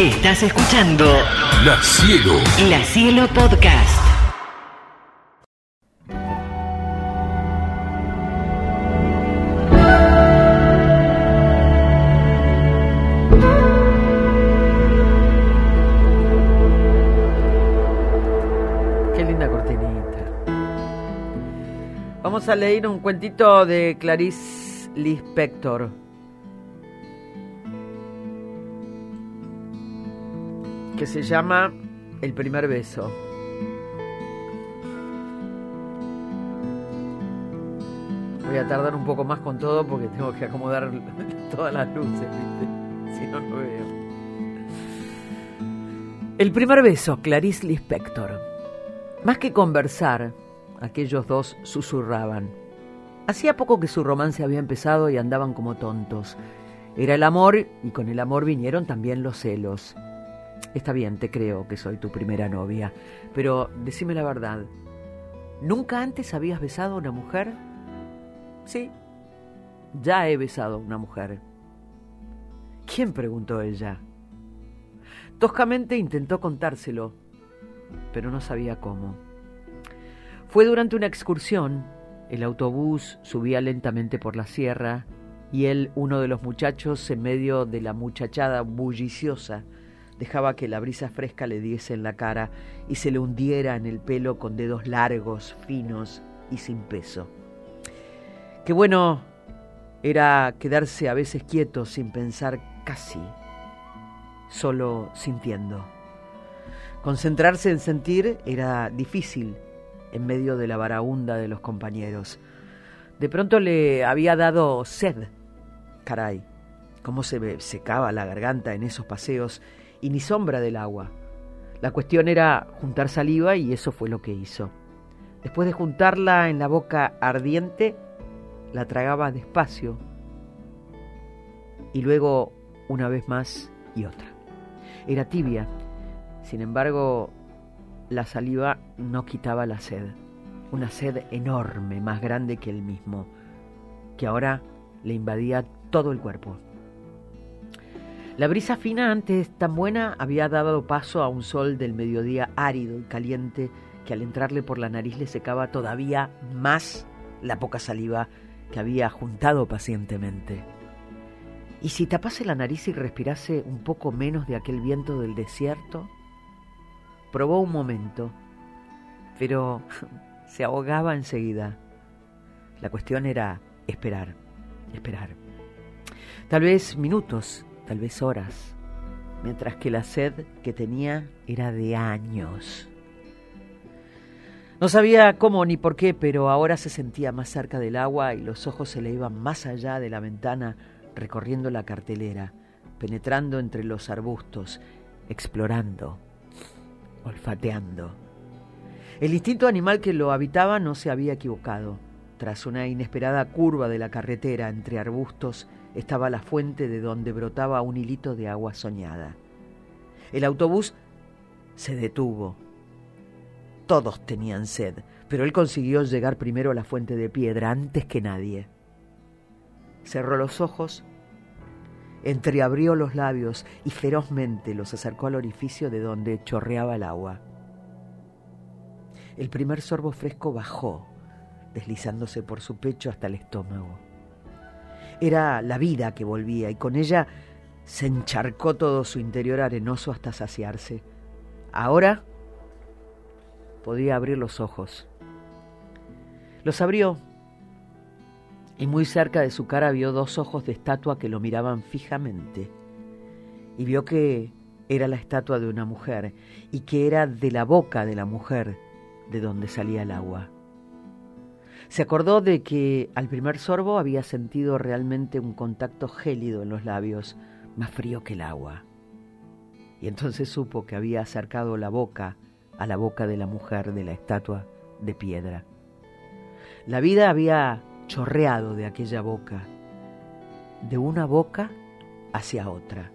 Estás escuchando La Cielo. La Cielo Podcast. Qué linda cortinita. Vamos a leer un cuentito de Clarice Lispector. Que se llama El primer beso. Voy a tardar un poco más con todo porque tengo que acomodar todas las luces. Si no, no veo. El primer beso, Clarice Lispector. Más que conversar, aquellos dos susurraban. Hacía poco que su romance había empezado y andaban como tontos. Era el amor y con el amor vinieron también los celos. Está bien, te creo que soy tu primera novia, pero decime la verdad. ¿Nunca antes habías besado a una mujer? Sí, ya he besado a una mujer. ¿Quién? preguntó ella. Toscamente intentó contárselo, pero no sabía cómo. Fue durante una excursión. El autobús subía lentamente por la sierra y él, uno de los muchachos, en medio de la muchachada bulliciosa, dejaba que la brisa fresca le diese en la cara y se le hundiera en el pelo con dedos largos, finos y sin peso. Qué bueno era quedarse a veces quieto sin pensar casi, solo sintiendo. Concentrarse en sentir era difícil en medio de la varaunda de los compañeros. De pronto le había dado sed. Caray, cómo se me secaba la garganta en esos paseos y ni sombra del agua. La cuestión era juntar saliva y eso fue lo que hizo. Después de juntarla en la boca ardiente, la tragaba despacio y luego una vez más y otra. Era tibia, sin embargo, la saliva no quitaba la sed, una sed enorme, más grande que él mismo, que ahora le invadía todo el cuerpo. La brisa fina, antes tan buena, había dado paso a un sol del mediodía árido y caliente que al entrarle por la nariz le secaba todavía más la poca saliva que había juntado pacientemente. ¿Y si tapase la nariz y respirase un poco menos de aquel viento del desierto? Probó un momento, pero se ahogaba enseguida. La cuestión era esperar, esperar. Tal vez minutos, tal vez horas, mientras que la sed que tenía era de años. No sabía cómo ni por qué, pero ahora se sentía más cerca del agua y los ojos se le iban más allá de la ventana, recorriendo la cartelera, penetrando entre los arbustos, explorando, olfateando. El instinto animal que lo habitaba no se había equivocado. Tras una inesperada curva de la carretera entre arbustos estaba la fuente de donde brotaba un hilito de agua soñada. El autobús se detuvo. Todos tenían sed, pero él consiguió llegar primero a la fuente de piedra antes que nadie. Cerró los ojos, entreabrió los labios y ferozmente los acercó al orificio de donde chorreaba el agua. El primer sorbo fresco bajó, deslizándose por su pecho hasta el estómago. Era la vida que volvía y con ella se encharcó todo su interior arenoso hasta saciarse. Ahora podía abrir los ojos. Los abrió y muy cerca de su cara vio dos ojos de estatua que lo miraban fijamente y vio que era la estatua de una mujer y que era de la boca de la mujer de donde salía el agua. Se acordó de que al primer sorbo había sentido realmente un contacto gélido en los labios, más frío que el agua. Y entonces supo que había acercado la boca a la boca de la mujer de la estatua de piedra. La vida había chorreado de aquella boca, de una boca hacia otra.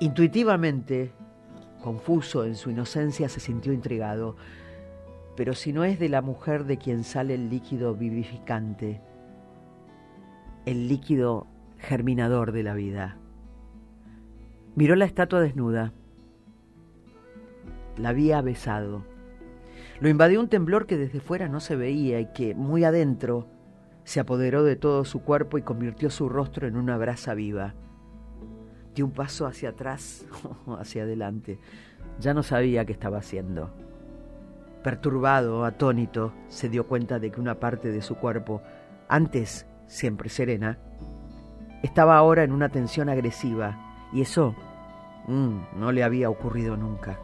Intuitivamente, confuso en su inocencia, se sintió intrigado. Pero si no es de la mujer de quien sale el líquido vivificante, el líquido germinador de la vida. Miró la estatua desnuda. La había besado. Lo invadió un temblor que desde fuera no se veía y que, muy adentro, se apoderó de todo su cuerpo y convirtió su rostro en una brasa viva. Dio un paso hacia atrás, hacia adelante. Ya no sabía qué estaba haciendo. Perturbado, atónito, se dio cuenta de que una parte de su cuerpo, antes siempre serena, estaba ahora en una tensión agresiva, y eso mm, no le había ocurrido nunca.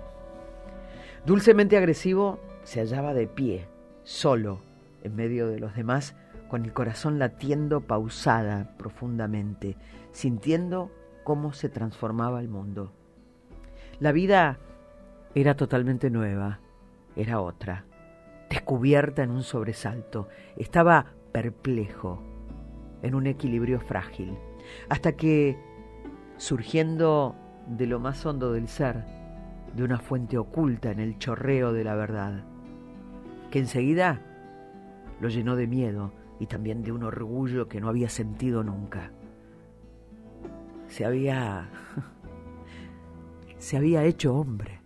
Dulcemente agresivo, se hallaba de pie, solo, en medio de los demás, con el corazón latiendo pausada profundamente, sintiendo cómo se transformaba el mundo. La vida era totalmente nueva, era otra, descubierta en un sobresalto, estaba perplejo, en un equilibrio frágil, hasta que, surgiendo de lo más hondo del ser, de una fuente oculta en el chorreo de la verdad, que enseguida lo llenó de miedo y también de un orgullo que no había sentido nunca. Se había se había hecho hombre.